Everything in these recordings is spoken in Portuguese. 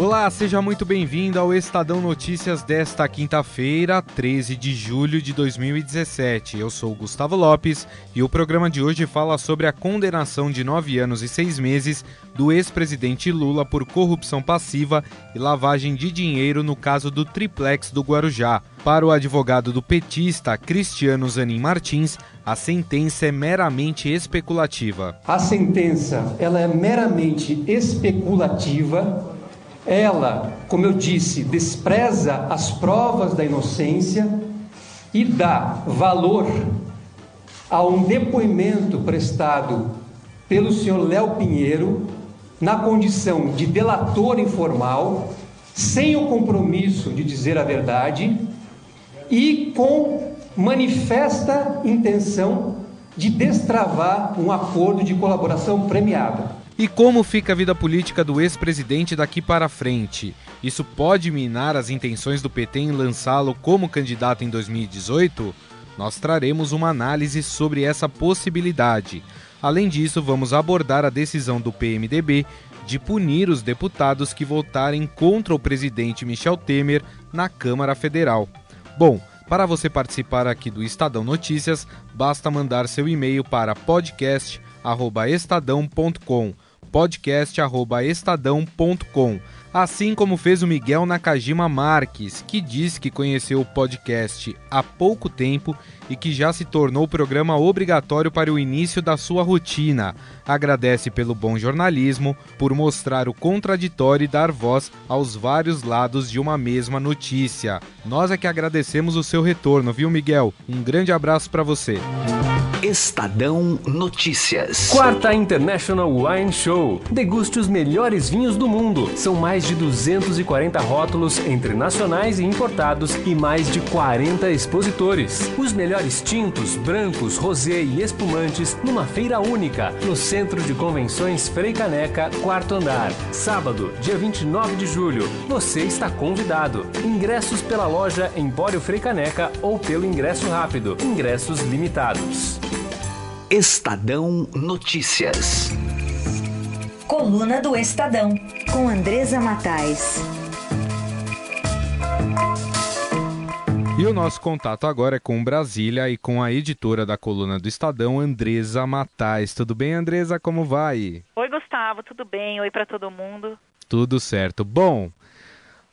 Olá, seja muito bem-vindo ao Estadão Notícias desta quinta-feira, 13 de julho de 2017. Eu sou Gustavo Lopes e o programa de hoje fala sobre a condenação de nove anos e seis meses do ex-presidente Lula por corrupção passiva e lavagem de dinheiro no caso do triplex do Guarujá. Para o advogado do petista Cristiano Zanin Martins, a sentença é meramente especulativa. A sentença ela é meramente especulativa ela, como eu disse, despreza as provas da inocência e dá valor a um depoimento prestado pelo senhor Léo Pinheiro na condição de delator informal, sem o compromisso de dizer a verdade e com manifesta intenção de destravar um acordo de colaboração premiada. E como fica a vida política do ex-presidente daqui para frente? Isso pode minar as intenções do PT em lançá-lo como candidato em 2018? Nós traremos uma análise sobre essa possibilidade. Além disso, vamos abordar a decisão do PMDB de punir os deputados que votarem contra o presidente Michel Temer na Câmara Federal. Bom, para você participar aqui do Estadão Notícias, basta mandar seu e-mail para podcast@estadão.com podcast@estadão.com, assim como fez o Miguel Nakajima Marques, que diz que conheceu o podcast há pouco tempo e que já se tornou programa obrigatório para o início da sua rotina. Agradece pelo bom jornalismo, por mostrar o contraditório e dar voz aos vários lados de uma mesma notícia. Nós é que agradecemos o seu retorno, viu, Miguel? Um grande abraço para você. Estadão Notícias. Quarta International Wine Show. Deguste os melhores vinhos do mundo. São mais de 240 rótulos entre nacionais e importados e mais de 40 expositores. Os melhores tintos, brancos, rosé e espumantes numa feira única no Centro de Convenções Frei Caneca, quarto andar. Sábado, dia 29 de julho. Você está convidado. Ingressos pela loja Empório Frei Caneca ou pelo ingresso rápido. Ingressos limitados. Estadão Notícias. Coluna do Estadão, com Andresa Matais. E o nosso contato agora é com Brasília e com a editora da coluna do Estadão, Andresa Matais. Tudo bem, Andresa? Como vai? Oi, Gustavo, tudo bem? Oi para todo mundo. Tudo certo. Bom,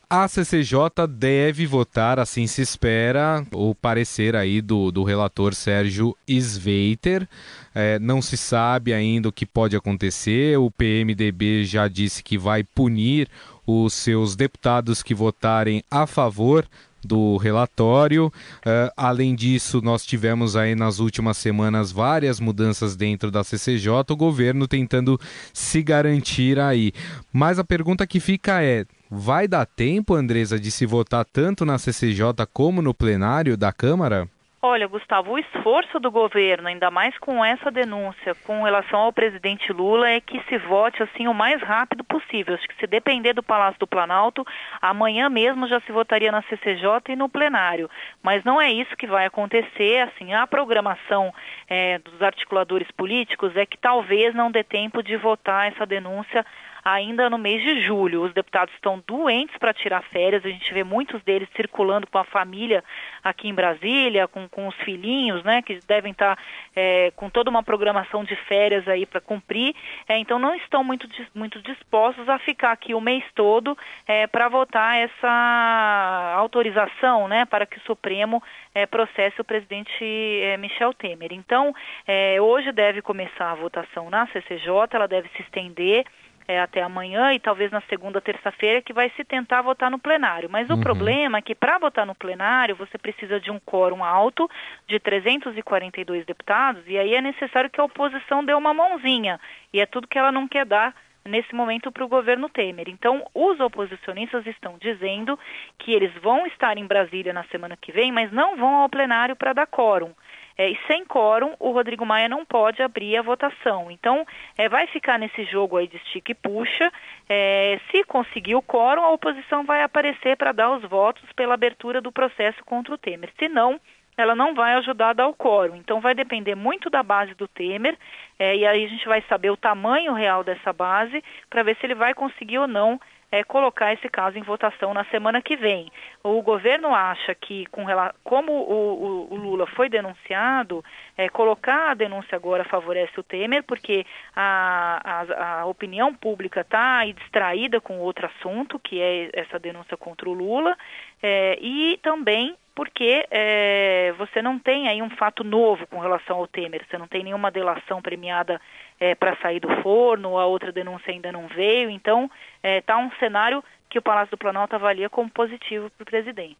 a CCJ deve votar, assim se espera, o parecer aí do, do relator Sérgio Sveiter. É, não se sabe ainda o que pode acontecer. O PMDB já disse que vai punir os seus deputados que votarem a favor do relatório. Uh, além disso, nós tivemos aí nas últimas semanas várias mudanças dentro da CCJ, o governo tentando se garantir aí. Mas a pergunta que fica é: Vai dar tempo, Andresa, de se votar tanto na CCJ como no plenário da Câmara? Olha, Gustavo, o esforço do governo, ainda mais com essa denúncia com relação ao presidente Lula, é que se vote assim o mais rápido possível. Acho que se depender do Palácio do Planalto, amanhã mesmo já se votaria na CCJ e no plenário. Mas não é isso que vai acontecer. Assim, a programação é, dos articuladores políticos é que talvez não dê tempo de votar essa denúncia ainda no mês de julho. Os deputados estão doentes para tirar férias, a gente vê muitos deles circulando com a família aqui em Brasília, com, com os filhinhos, né, que devem estar tá, é, com toda uma programação de férias aí para cumprir, é, então não estão muito, muito dispostos a ficar aqui o mês todo é, para votar essa autorização, né, para que o Supremo é, processe o presidente é, Michel Temer. Então, é, hoje deve começar a votação na CCJ, ela deve se estender é, até amanhã e talvez na segunda, terça-feira que vai se tentar votar no plenário. Mas uhum. o problema é que para votar no plenário você precisa de um quórum alto de 342 deputados e aí é necessário que a oposição dê uma mãozinha e é tudo que ela não quer dar nesse momento para o governo Temer. Então, os oposicionistas estão dizendo que eles vão estar em Brasília na semana que vem, mas não vão ao plenário para dar quórum. É, e sem quórum, o Rodrigo Maia não pode abrir a votação. Então, é, vai ficar nesse jogo aí de estica e puxa. É, se conseguir o quórum, a oposição vai aparecer para dar os votos pela abertura do processo contra o Temer. Se não, ela não vai ajudar a dar o quórum. Então, vai depender muito da base do Temer. É, e aí a gente vai saber o tamanho real dessa base para ver se ele vai conseguir ou não é, colocar esse caso em votação na semana que vem. O governo acha que, com, como o, o, o Lula foi denunciado, é, colocar a denúncia agora favorece o Temer, porque a, a, a opinião pública está distraída com outro assunto, que é essa denúncia contra o Lula, é, e também porque é, você não tem aí um fato novo com relação ao Temer, você não tem nenhuma delação premiada é, para sair do forno, a outra denúncia ainda não veio, então está é, tá um cenário que o Palácio do Planalto avalia como positivo para o presidente.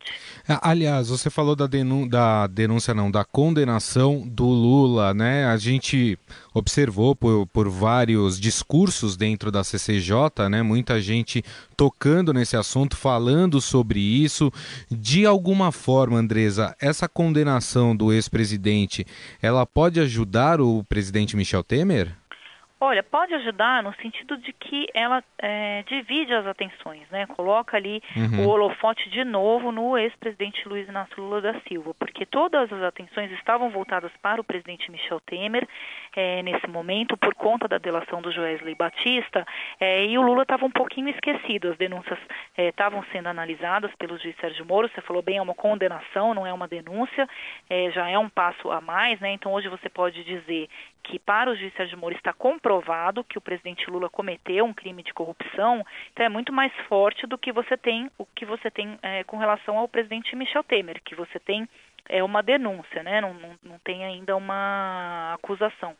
É, aliás, você falou da, denú da denúncia, não, da condenação do Lula, né? A gente observou por, por vários discursos dentro da CCJ, né? Muita gente tocando nesse assunto, falando sobre isso. De alguma forma, Andresa, essa condenação do ex-presidente, ela pode ajudar o presidente Michel Temer? Olha, pode ajudar no sentido de que ela é, divide as atenções, né? Coloca ali uhum. o holofote de novo no ex-presidente Luiz Inácio Lula da Silva, porque todas as atenções estavam voltadas para o presidente Michel Temer é, nesse momento por conta da delação do Joesley Batista é, e o Lula estava um pouquinho esquecido. As denúncias é, estavam sendo analisadas pelo juiz Sérgio Moro. Você falou bem, é uma condenação, não é uma denúncia, é, já é um passo a mais, né? Então hoje você pode dizer que para o juiz Sérgio Moro está comprovado que o presidente Lula cometeu um crime de corrupção, então é muito mais forte do que você tem o que você tem é, com relação ao presidente Michel Temer, que você tem é uma denúncia, né? Não, não, não tem ainda uma acusação.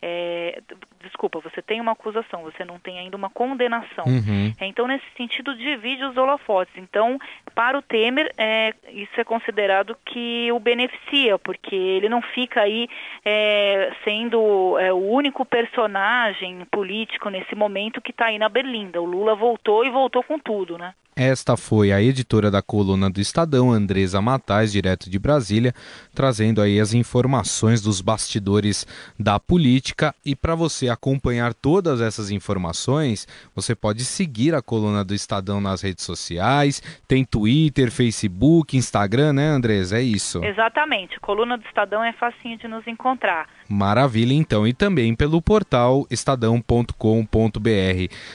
É, desculpa, você tem uma acusação, você não tem ainda uma condenação. Uhum. É, então, nesse sentido, divide os holofotes. Então, para o Temer, é, isso é considerado que o beneficia, porque ele não fica aí é, sendo é, o único personagem político nesse momento que está aí na Berlinda. O Lula voltou e voltou com tudo, né? Esta foi a editora da coluna do Estadão, Andresa Matais, direto de Brasília, trazendo aí as informações dos bastidores da política. E para você acompanhar todas essas informações, você pode seguir a coluna do Estadão nas redes sociais. Tem Twitter, Facebook, Instagram, né, Andresa? É isso. Exatamente. A coluna do Estadão é facinho de nos encontrar. Maravilha, então. E também pelo portal estadão.com.br.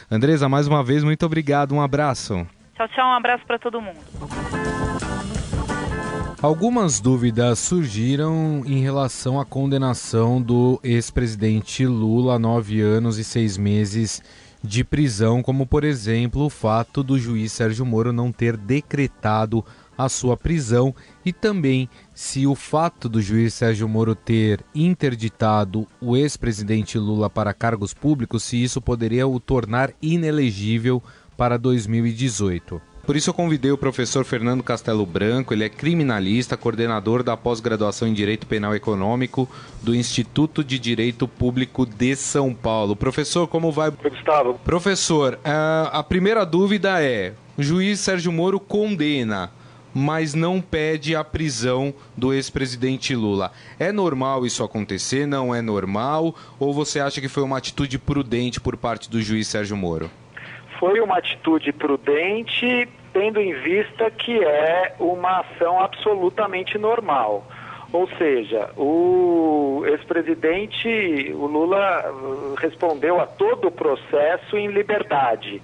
Andresa, mais uma vez, muito obrigado. Um abraço. Tchau, tchau, um abraço para todo mundo. Algumas dúvidas surgiram em relação à condenação do ex-presidente Lula a nove anos e seis meses de prisão, como por exemplo o fato do juiz Sérgio Moro não ter decretado a sua prisão e também se o fato do juiz Sérgio Moro ter interditado o ex-presidente Lula para cargos públicos, se isso poderia o tornar inelegível para 2018. Por isso eu convidei o professor Fernando Castelo Branco, ele é criminalista, coordenador da pós-graduação em Direito Penal Econômico do Instituto de Direito Público de São Paulo. Professor, como vai? Gustavo. Professor, eh, a primeira dúvida é: o juiz Sérgio Moro condena, mas não pede a prisão do ex-presidente Lula. É normal isso acontecer? Não é normal? Ou você acha que foi uma atitude prudente por parte do juiz Sérgio Moro? Foi uma atitude prudente, tendo em vista que é uma ação absolutamente normal. Ou seja, o ex-presidente, o Lula, respondeu a todo o processo em liberdade.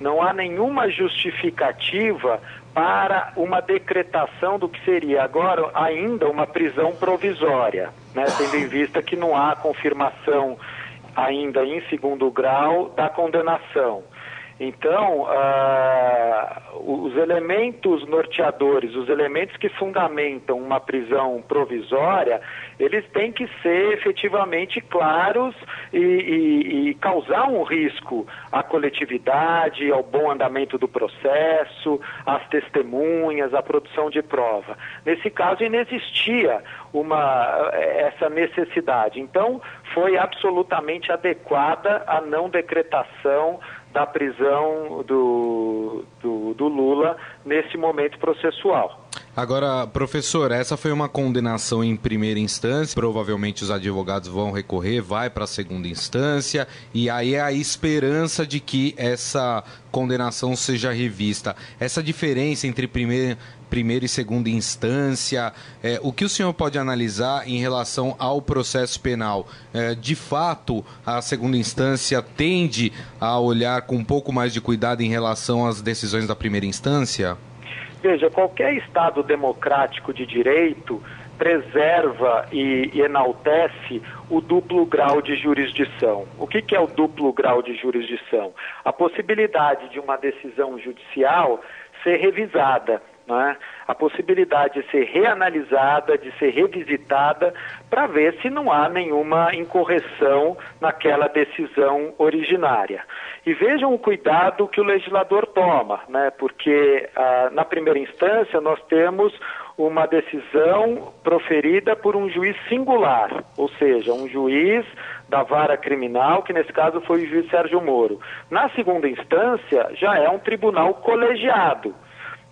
Não há nenhuma justificativa para uma decretação do que seria agora ainda uma prisão provisória, né? tendo em vista que não há confirmação ainda em segundo grau da condenação. Então, uh, os elementos norteadores, os elementos que fundamentam uma prisão provisória, eles têm que ser efetivamente claros e, e, e causar um risco à coletividade, ao bom andamento do processo, às testemunhas, à produção de prova. Nesse caso, inexistia uma, essa necessidade. Então, foi absolutamente adequada a não decretação da prisão do, do, do Lula nesse momento processual. Agora, professor, essa foi uma condenação em primeira instância. Provavelmente os advogados vão recorrer, vai para a segunda instância, e aí é a esperança de que essa condenação seja revista. Essa diferença entre primeira, primeira e segunda instância, é, o que o senhor pode analisar em relação ao processo penal? É, de fato, a segunda instância tende a olhar com um pouco mais de cuidado em relação às decisões da primeira instância? Veja, qualquer Estado democrático de direito preserva e, e enaltece o duplo grau de jurisdição. O que, que é o duplo grau de jurisdição? A possibilidade de uma decisão judicial ser revisada né? a possibilidade de ser reanalisada, de ser revisitada, para ver se não há nenhuma incorreção naquela decisão originária. E vejam o cuidado que o legislador toma, né? porque ah, na primeira instância nós temos uma decisão proferida por um juiz singular, ou seja, um juiz da vara criminal, que nesse caso foi o juiz Sérgio Moro. Na segunda instância, já é um tribunal colegiado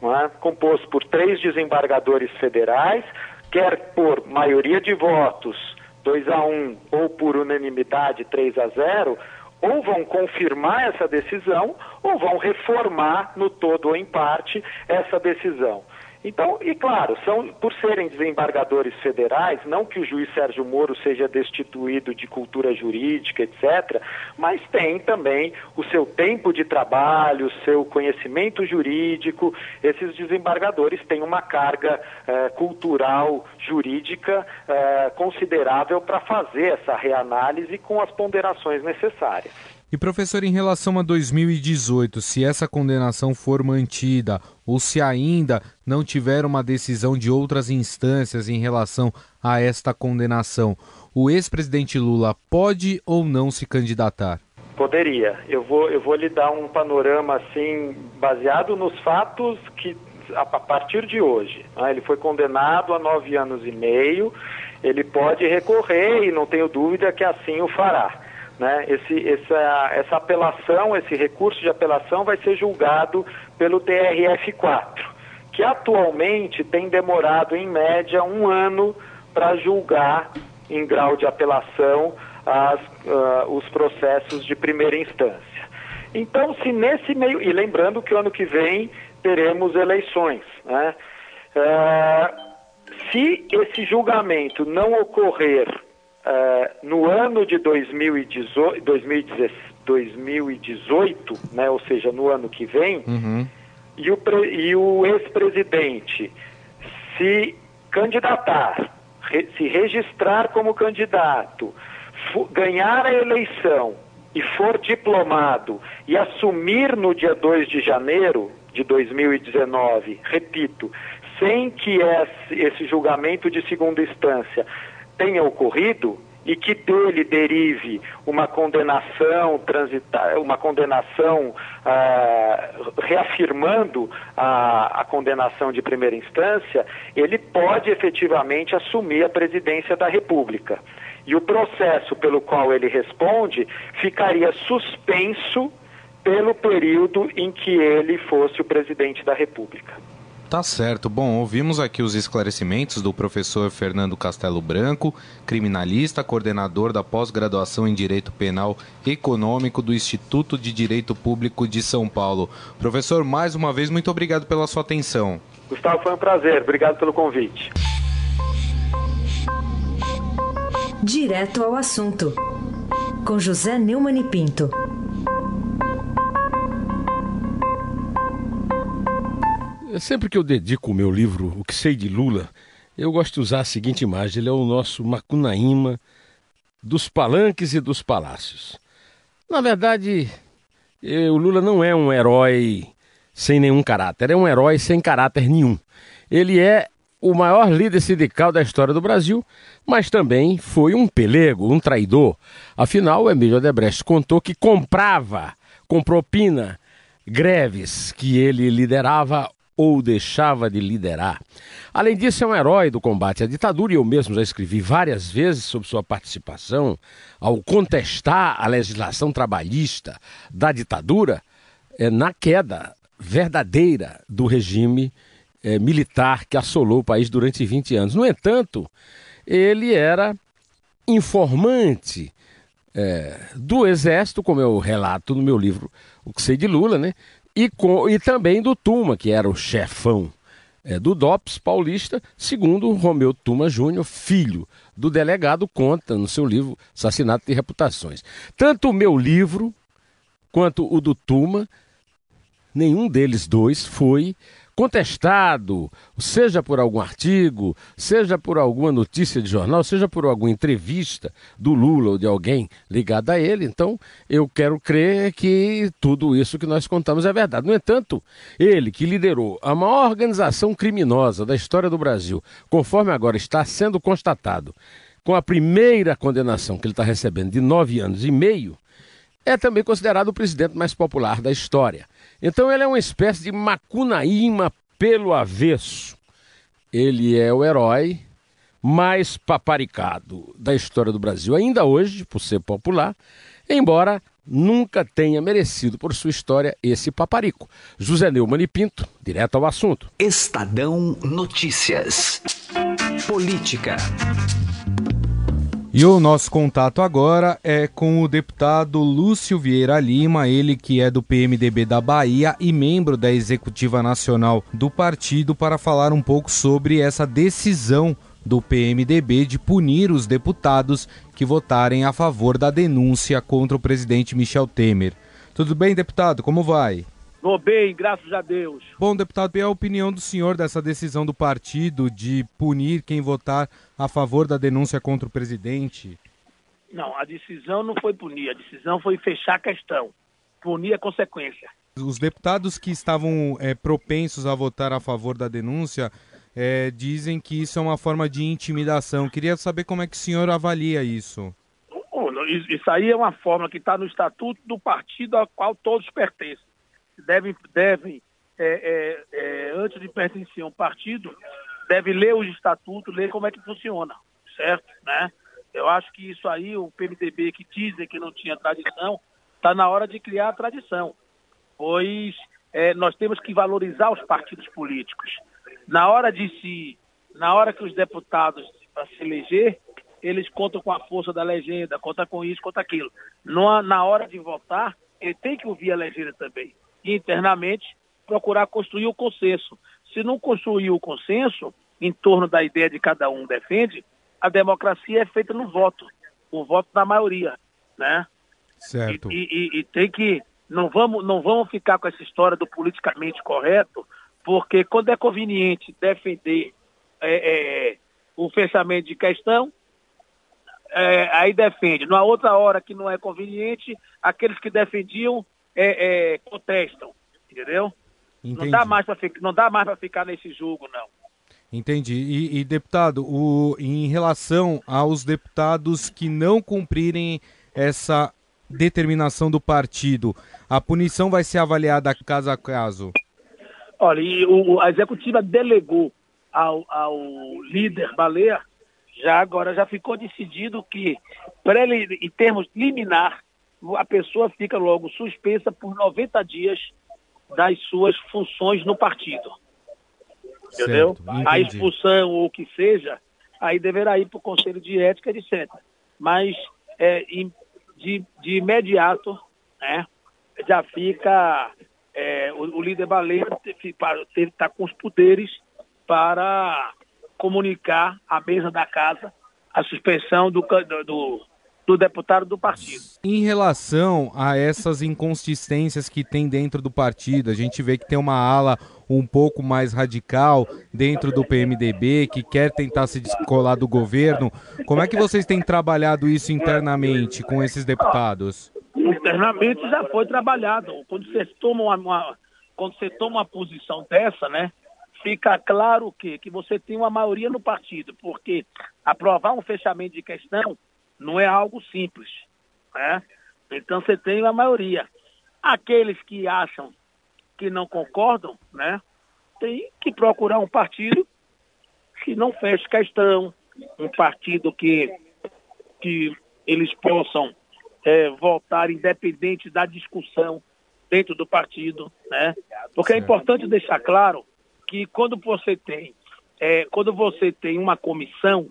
é? composto por três desembargadores federais, quer por maioria de votos, 2 a 1, ou por unanimidade, 3 a 0, ou vão confirmar essa decisão ou vão reformar no todo ou em parte essa decisão. Então, e claro, são por serem desembargadores federais, não que o juiz Sérgio Moro seja destituído de cultura jurídica, etc., mas tem também o seu tempo de trabalho, o seu conhecimento jurídico. Esses desembargadores têm uma carga eh, cultural jurídica eh, considerável para fazer essa reanálise com as ponderações necessárias. E professor, em relação a 2018, se essa condenação for mantida ou se ainda não tiver uma decisão de outras instâncias em relação a esta condenação, o ex-presidente Lula pode ou não se candidatar? Poderia. Eu vou, eu vou lhe dar um panorama assim baseado nos fatos que a partir de hoje. Né? Ele foi condenado a nove anos e meio. Ele pode recorrer e não tenho dúvida que assim o fará. Né? Esse, essa, essa apelação, esse recurso de apelação vai ser julgado pelo TRF4, que atualmente tem demorado em média um ano para julgar em grau de apelação as, uh, os processos de primeira instância. Então, se nesse meio. E lembrando que o ano que vem teremos eleições. Né? Uh, se esse julgamento não ocorrer uh, no ano de 2018, 2018 né, ou seja, no ano que vem, uhum. e o, o ex-presidente se candidatar, re, se registrar como candidato, ganhar a eleição e for diplomado e assumir no dia 2 de janeiro de 2019, repito, sem que esse julgamento de segunda instância tenha ocorrido e que dele derive uma condenação transitar, uma condenação uh, reafirmando a, a, condenação de primeira instância, ele pode efetivamente assumir a presidência da República. E o processo pelo qual ele responde ficaria suspenso pelo período em que ele fosse o presidente da República. Tá certo. Bom, ouvimos aqui os esclarecimentos do professor Fernando Castelo Branco, criminalista, coordenador da pós-graduação em Direito Penal Econômico do Instituto de Direito Público de São Paulo. Professor, mais uma vez, muito obrigado pela sua atenção. Gustavo, foi um prazer. Obrigado pelo convite. Direto ao assunto, com José Neumann e Pinto. Sempre que eu dedico o meu livro O que sei de Lula, eu gosto de usar a seguinte imagem: ele é o nosso Macunaíma dos palanques e dos palácios. Na verdade, o Lula não é um herói sem nenhum caráter, é um herói sem caráter nenhum. Ele é o maior líder sindical da história do Brasil, mas também foi um pelego, um traidor. Afinal, o Emílio Odebrecht contou que comprava, com propina, greves que ele liderava ou deixava de liderar. Além disso, é um herói do combate à ditadura e eu mesmo já escrevi várias vezes sobre sua participação ao contestar a legislação trabalhista da ditadura é, na queda verdadeira do regime é, militar que assolou o país durante 20 anos. No entanto, ele era informante é, do Exército, como eu relato no meu livro O que sei de Lula, né? E, com, e também do Tuma, que era o chefão é, do DOPS paulista, segundo Romeu Tuma Júnior, filho do delegado, conta no seu livro Assassinato de Reputações. Tanto o meu livro quanto o do Tuma, nenhum deles dois foi contestado, seja por algum artigo, seja por alguma notícia de jornal, seja por alguma entrevista do Lula ou de alguém ligado a ele. Então, eu quero crer que tudo isso que nós contamos é verdade. No entanto, ele que liderou a maior organização criminosa da história do Brasil, conforme agora está sendo constatado, com a primeira condenação que ele está recebendo de nove anos e meio, é também considerado o presidente mais popular da história. Então ele é uma espécie de Macunaíma pelo avesso. Ele é o herói mais paparicado da história do Brasil, ainda hoje, por ser popular, embora nunca tenha merecido por sua história esse paparico. José Neumann e Pinto, direto ao assunto. Estadão Notícias. Política. E o nosso contato agora é com o deputado Lúcio Vieira Lima, ele que é do PMDB da Bahia e membro da executiva nacional do partido, para falar um pouco sobre essa decisão do PMDB de punir os deputados que votarem a favor da denúncia contra o presidente Michel Temer. Tudo bem, deputado? Como vai? Vou bem, graças a Deus. Bom, deputado, e a opinião do senhor dessa decisão do partido de punir quem votar a favor da denúncia contra o presidente? Não, a decisão não foi punir, a decisão foi fechar a questão. Punir é consequência. Os deputados que estavam é, propensos a votar a favor da denúncia é, dizem que isso é uma forma de intimidação. Queria saber como é que o senhor avalia isso. Isso aí é uma forma que está no estatuto do partido ao qual todos pertencem devem, devem é, é, é, antes de pertencer a um partido, deve ler os estatutos, ler como é que funciona, certo? Né? Eu acho que isso aí, o PMDB que dizem que não tinha tradição, está na hora de criar a tradição, pois é, nós temos que valorizar os partidos políticos. Na hora de se, na hora que os deputados para se eleger, eles contam com a força da legenda, contam com isso, contam aquilo. na hora de votar, ele tem que ouvir a legenda também internamente procurar construir o consenso. Se não construir o consenso em torno da ideia de cada um defende, a democracia é feita no voto, o voto da maioria, né? Certo. E, e, e tem que não vamos não vamos ficar com essa história do politicamente correto, porque quando é conveniente defender é, é, o fechamento de questão, é, aí defende. Na outra hora que não é conveniente, aqueles que defendiam é, é, contestam, entendeu? Entendi. Não dá mais para não dá mais para ficar nesse jogo não. Entendi. E, e, deputado, o, em relação aos deputados que não cumprirem essa determinação do partido, a punição vai ser avaliada caso a caso? Olha, e o, a executiva delegou ao, ao líder Baleia, já agora já ficou decidido que, em termos liminar, a pessoa fica logo suspensa por 90 dias das suas funções no partido. Entendeu? a expulsão ou o que seja, aí deverá ir para o Conselho de Ética, etc. Mas é, de, de imediato, né, já fica é, o, o, líder baleia está com os poderes para comunicar à mesa da casa a suspensão do, do, do deputado do partido. Em relação a essas inconsistências que tem dentro do partido, a gente vê que tem uma ala um pouco mais radical dentro do PMDB que quer tentar se descolar do governo. Como é que vocês têm trabalhado isso internamente com esses deputados? internamente já foi trabalhado. Quando você toma uma, uma, quando você toma uma posição dessa, né, fica claro que que você tem uma maioria no partido, porque aprovar um fechamento de questão não é algo simples, né? Então você tem uma maioria. Aqueles que acham que não concordam, né, tem que procurar um partido que não feche questão, um partido que que eles possam é, votar independente da discussão dentro do partido, né? Porque é importante deixar claro que quando você tem é, quando você tem uma comissão,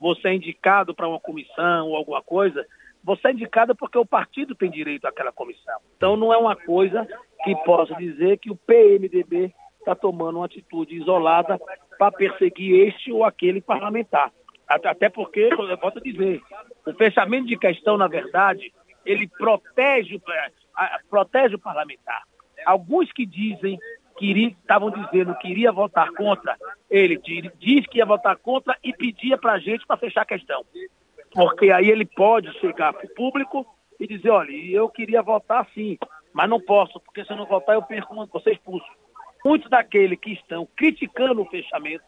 você é indicado para uma comissão ou alguma coisa, você é indicado porque o partido tem direito àquela comissão. Então não é uma coisa que possa dizer que o PMDB está tomando uma atitude isolada para perseguir este ou aquele parlamentar. Até porque, eu volto a dizer, o fechamento de questão, na verdade, ele protege, protege o parlamentar. Alguns que dizem estavam dizendo que iria votar contra, ele diz que ia votar contra e pedia para a gente para fechar a questão. Porque aí ele pode chegar para o público e dizer, olha, eu queria votar sim, mas não posso, porque se eu não votar eu perco, ser expulso. Muitos daqueles que estão criticando o fechamento,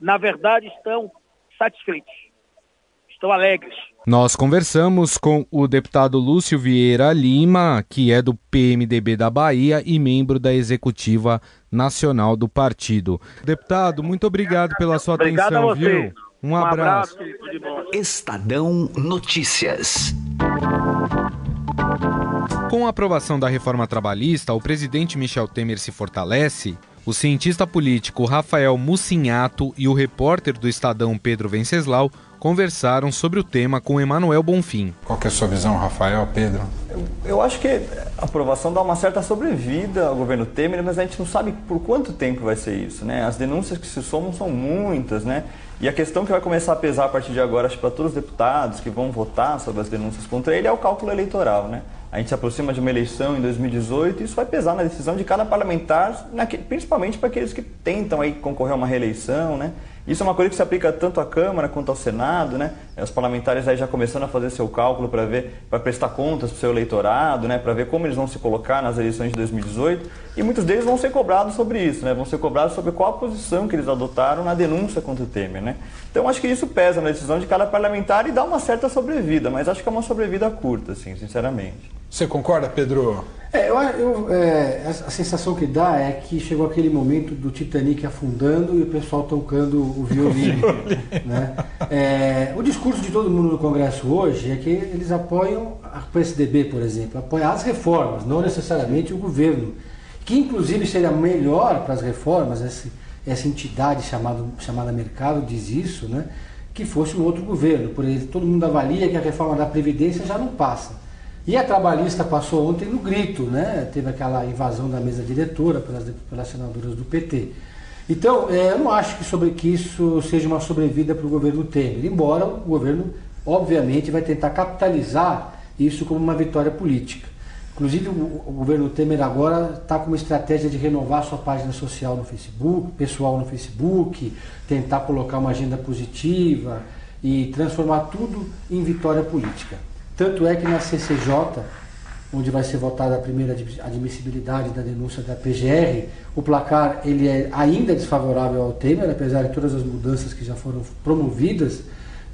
na verdade estão satisfeitos, estão alegres. Nós conversamos com o deputado Lúcio Vieira Lima, que é do PMDB da Bahia e membro da executiva nacional do partido. Deputado, muito obrigado pela sua obrigado atenção, viu? Um, um abraço. abraço Estadão Notícias. Com a aprovação da reforma trabalhista, o presidente Michel Temer se fortalece o cientista político Rafael Mussinhato e o repórter do Estadão Pedro Venceslau conversaram sobre o tema com Emanuel Bonfim. Qual é a sua visão, Rafael, Pedro? Eu, eu, acho que a aprovação dá uma certa sobrevida ao governo Temer, mas a gente não sabe por quanto tempo vai ser isso, né? As denúncias que se somam são muitas, né? E a questão que vai começar a pesar a partir de agora, acho para todos os deputados que vão votar sobre as denúncias contra ele, é o cálculo eleitoral, né? A gente se aproxima de uma eleição em 2018 e isso vai pesar na decisão de cada parlamentar, principalmente para aqueles que tentam aí concorrer a uma reeleição, né? Isso é uma coisa que se aplica tanto à Câmara quanto ao Senado, né? Os parlamentares aí já começando a fazer seu cálculo para ver, para prestar contas para o seu eleitorado, né? Para ver como eles vão se colocar nas eleições de 2018 e muitos deles vão ser cobrados sobre isso, né? Vão ser cobrados sobre qual a posição que eles adotaram na denúncia contra o Temer, né? Então acho que isso pesa na decisão de cada parlamentar e dá uma certa sobrevida, mas acho que é uma sobrevida curta, assim, sinceramente. Você concorda, Pedro? É, eu, eu é, a sensação que dá é que chegou aquele momento do Titanic afundando e o pessoal tocando o violino. né? É, o discurso de todo mundo no Congresso hoje é que eles apoiam a PSDB, por exemplo, apoiam as reformas, não necessariamente o governo. Que inclusive seria melhor para as reformas, essa, essa entidade chamada, chamada mercado diz isso, né? que fosse um outro governo. Por exemplo, todo mundo avalia que a reforma da Previdência já não passa. E a trabalhista passou ontem no grito, né? Teve aquela invasão da mesa diretora pelas, pelas senadoras do PT. Então, é, eu não acho que, sobre, que isso seja uma sobrevida para o governo Temer, embora o governo, obviamente, vai tentar capitalizar isso como uma vitória política. Inclusive, o, o governo Temer agora está com uma estratégia de renovar sua página social no Facebook, pessoal no Facebook, tentar colocar uma agenda positiva e transformar tudo em vitória política. Tanto é que na CCJ, onde vai ser votada a primeira admissibilidade da denúncia da PGR, o placar ele é ainda desfavorável ao Temer, apesar de todas as mudanças que já foram promovidas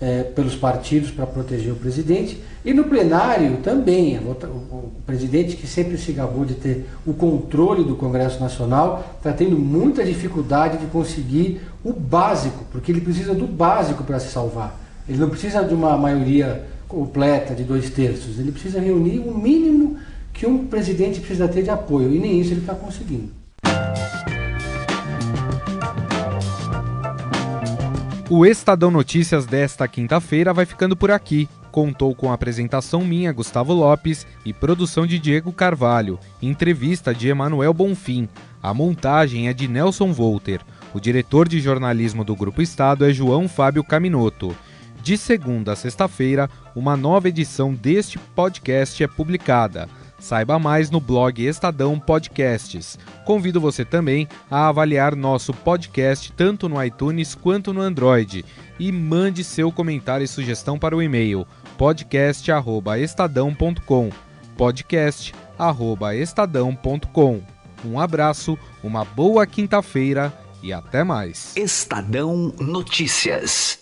é, pelos partidos para proteger o presidente. E no plenário também, o, o presidente que sempre se gabou de ter o controle do Congresso Nacional, está tendo muita dificuldade de conseguir o básico, porque ele precisa do básico para se salvar. Ele não precisa de uma maioria completa de dois terços. Ele precisa reunir o mínimo que um presidente precisa ter de apoio, e nem isso ele está conseguindo. O Estadão Notícias desta quinta-feira vai ficando por aqui. Contou com a apresentação minha, Gustavo Lopes, e produção de Diego Carvalho, entrevista de Emanuel Bonfim. A montagem é de Nelson Volter. O diretor de jornalismo do Grupo Estado é João Fábio Caminoto. De segunda a sexta-feira, uma nova edição deste podcast é publicada. Saiba mais no blog Estadão Podcasts. Convido você também a avaliar nosso podcast tanto no iTunes quanto no Android e mande seu comentário e sugestão para o e-mail podcast@estadão.com podcast@estadão.com. Um abraço, uma boa quinta-feira e até mais. Estadão Notícias.